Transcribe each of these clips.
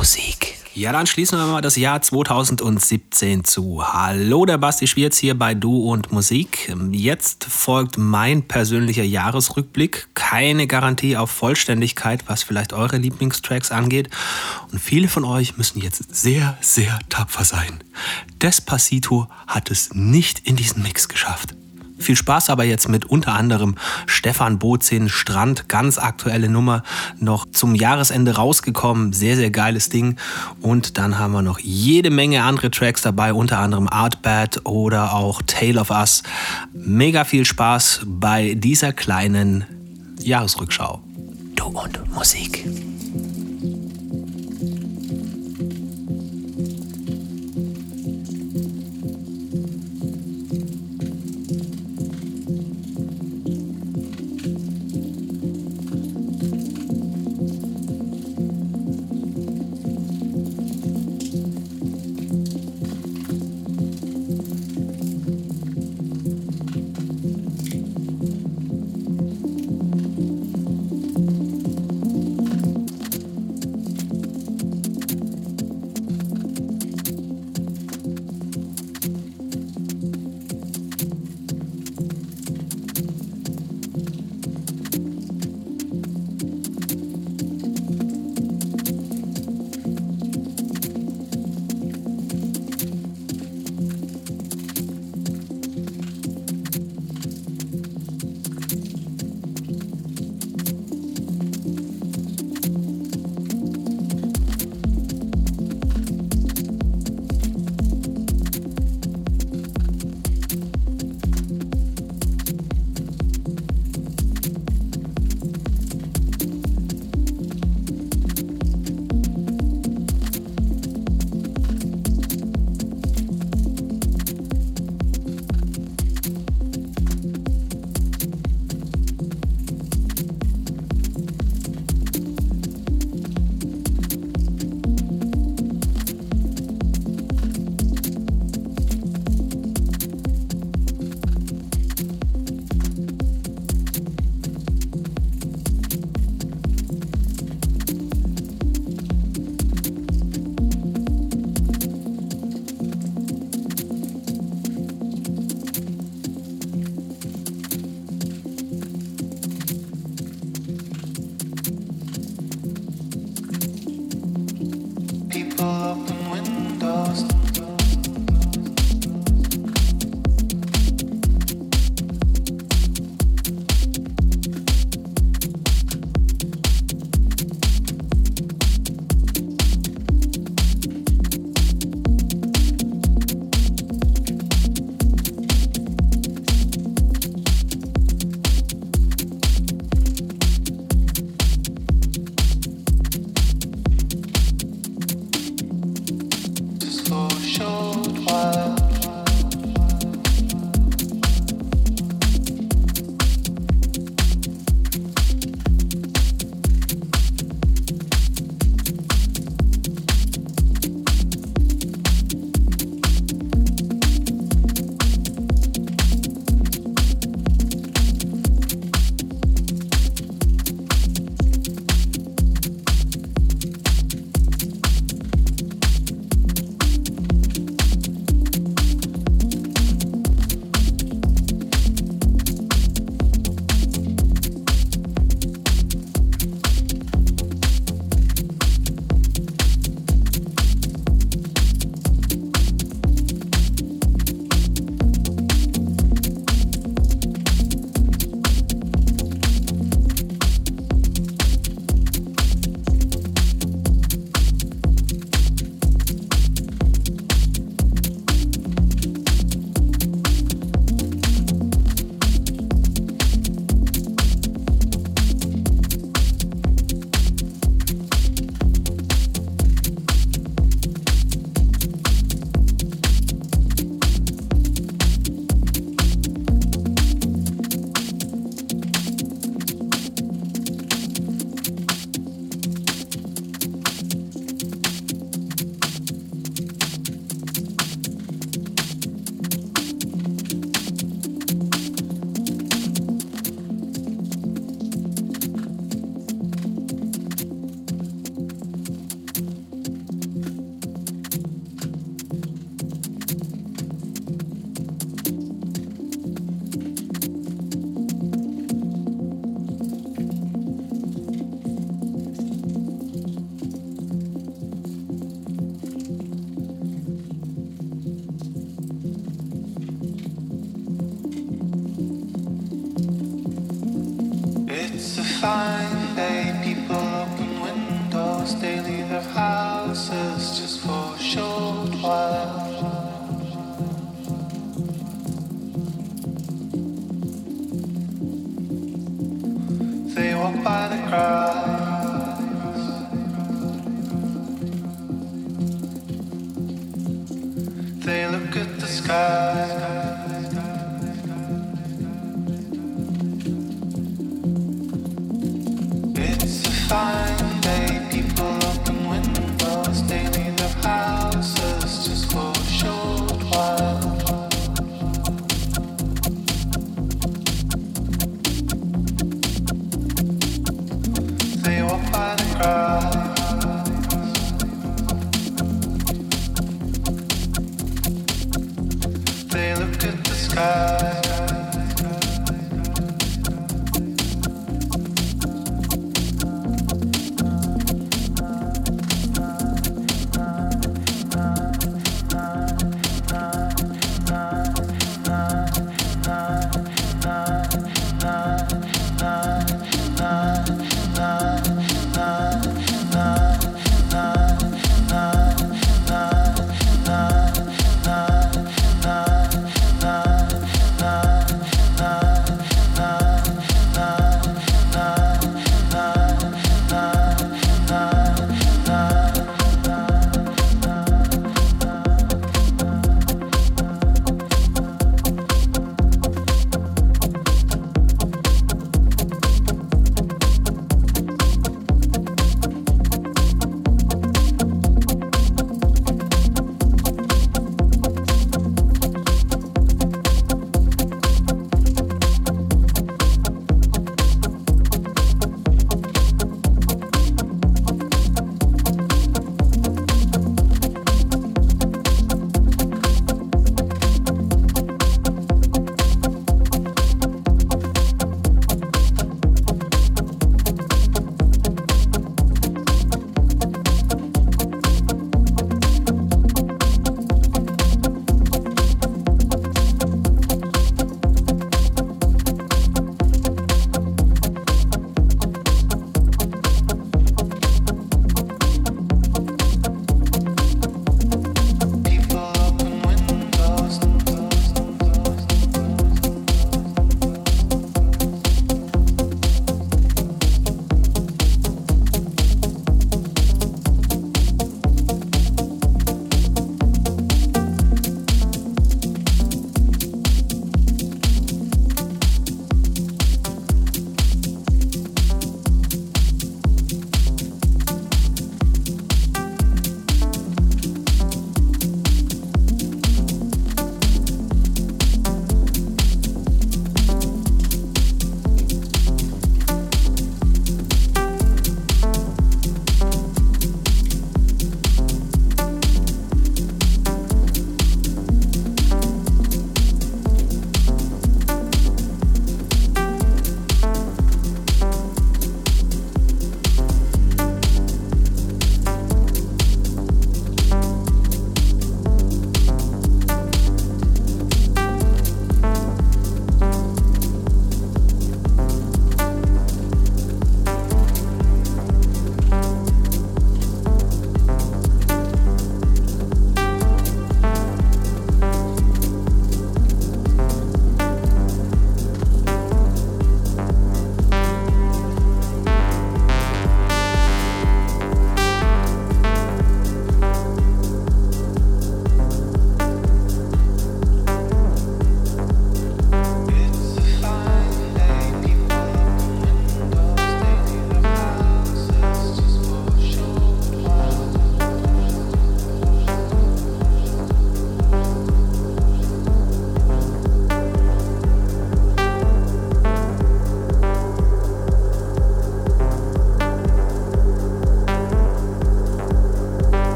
Musik. Ja, dann schließen wir mal das Jahr 2017 zu. Hallo, der Basti Schwierz hier bei Du und Musik. Jetzt folgt mein persönlicher Jahresrückblick. Keine Garantie auf Vollständigkeit, was vielleicht eure Lieblingstracks angeht. Und viele von euch müssen jetzt sehr, sehr tapfer sein. Despacito hat es nicht in diesen Mix geschafft. Viel Spaß aber jetzt mit unter anderem Stefan Bozin, Strand, ganz aktuelle Nummer, noch zum Jahresende rausgekommen, sehr, sehr geiles Ding. Und dann haben wir noch jede Menge andere Tracks dabei, unter anderem Artbad oder auch Tale of Us. Mega viel Spaß bei dieser kleinen Jahresrückschau. Du und Musik.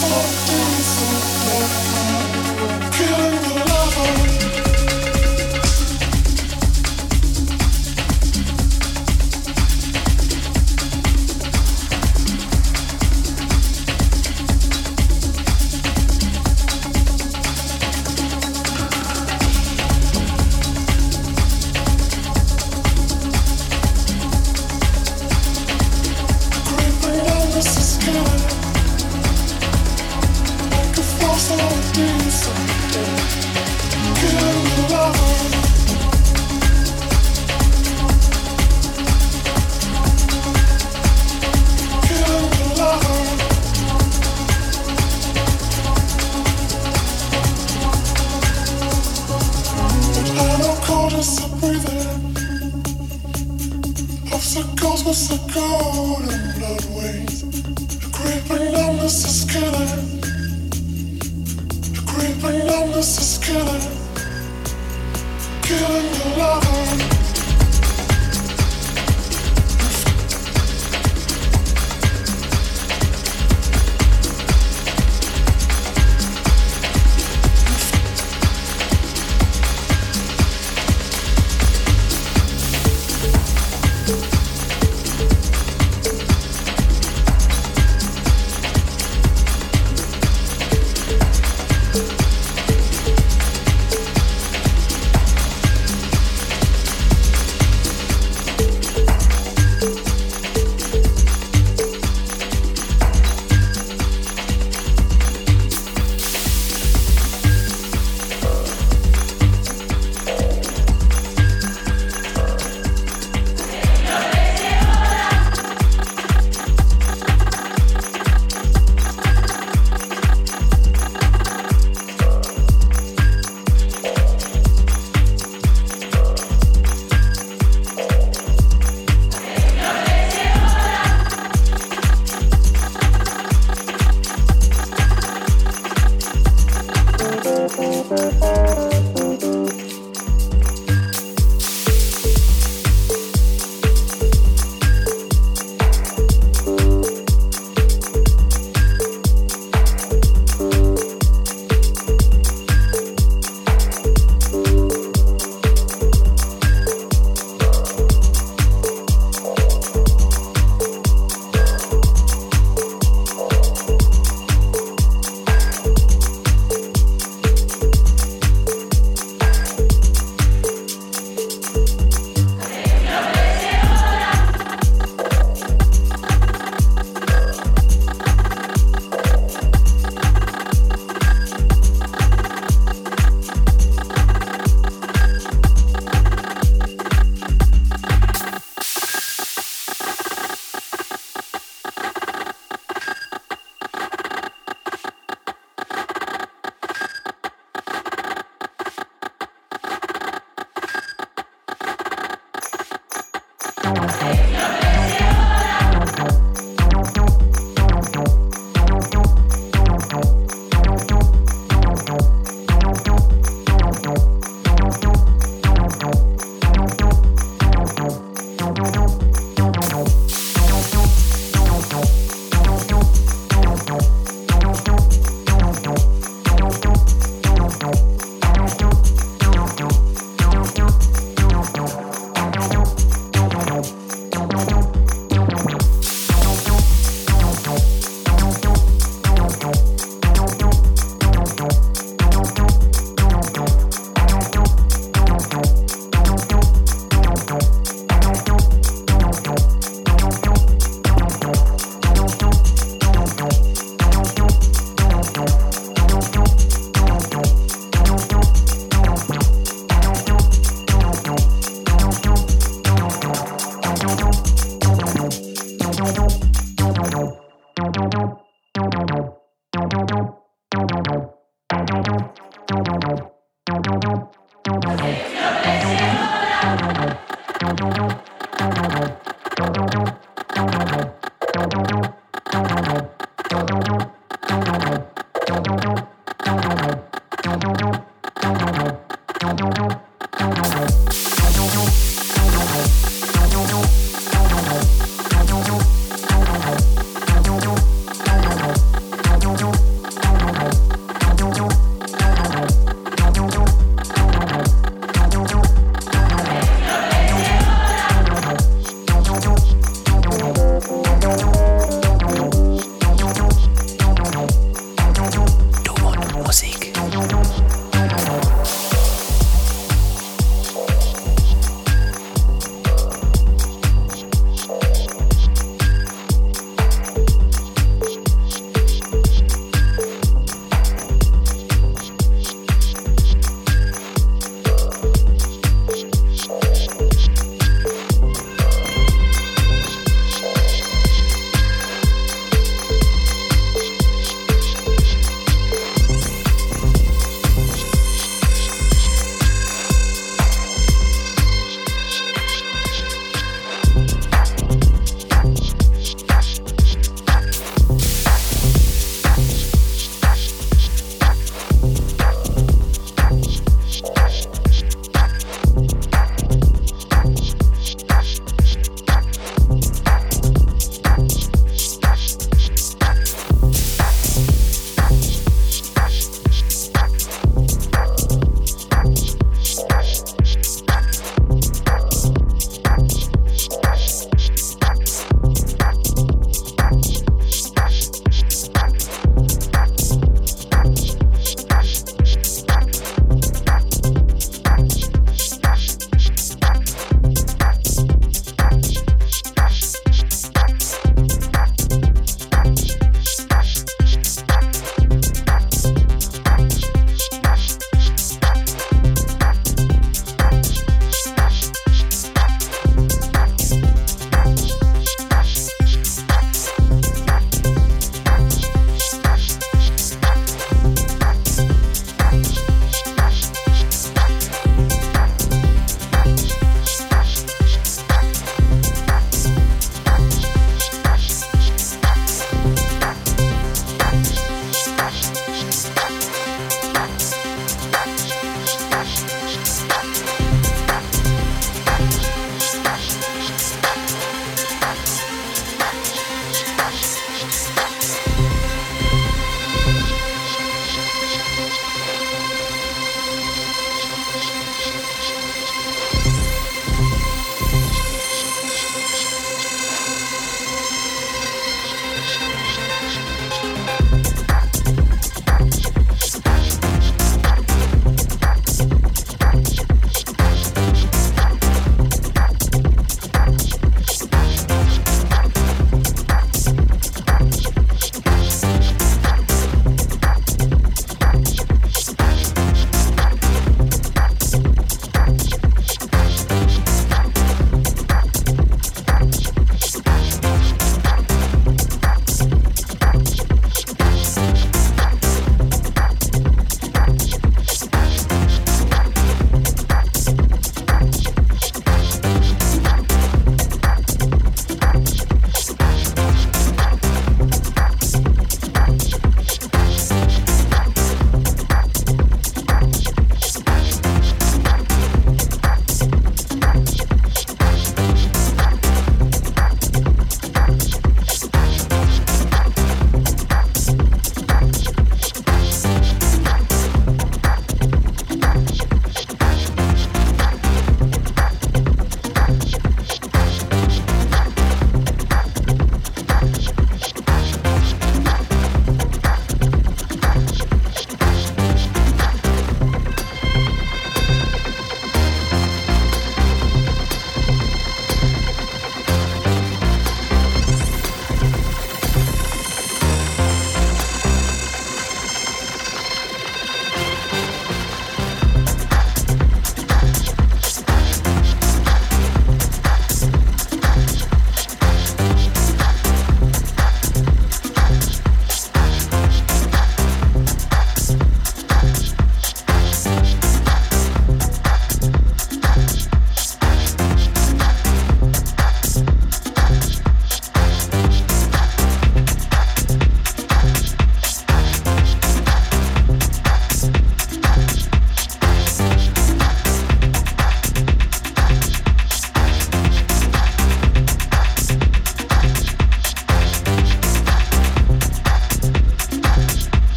Killing the love.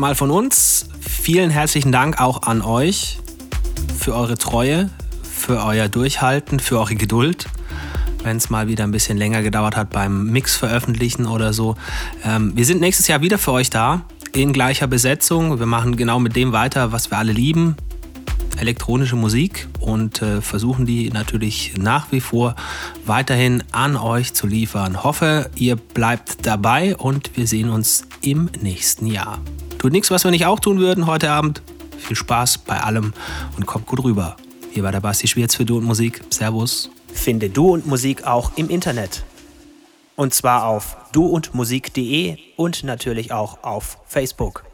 Mal von uns. Vielen herzlichen Dank auch an euch für eure Treue, für euer Durchhalten, für eure Geduld. Wenn es mal wieder ein bisschen länger gedauert hat beim Mix veröffentlichen oder so. Ähm, wir sind nächstes Jahr wieder für euch da, in gleicher Besetzung. Wir machen genau mit dem weiter, was wir alle lieben. Elektronische Musik und äh, versuchen die natürlich nach wie vor weiterhin an euch zu liefern. Hoffe, ihr bleibt dabei und wir sehen uns im nächsten Jahr. Tut nichts, was wir nicht auch tun würden heute Abend. Viel Spaß bei allem und kommt gut rüber. Hier war der Basti Schwierz für Du und Musik. Servus. Finde Du und Musik auch im Internet. Und zwar auf duundmusik.de und natürlich auch auf Facebook.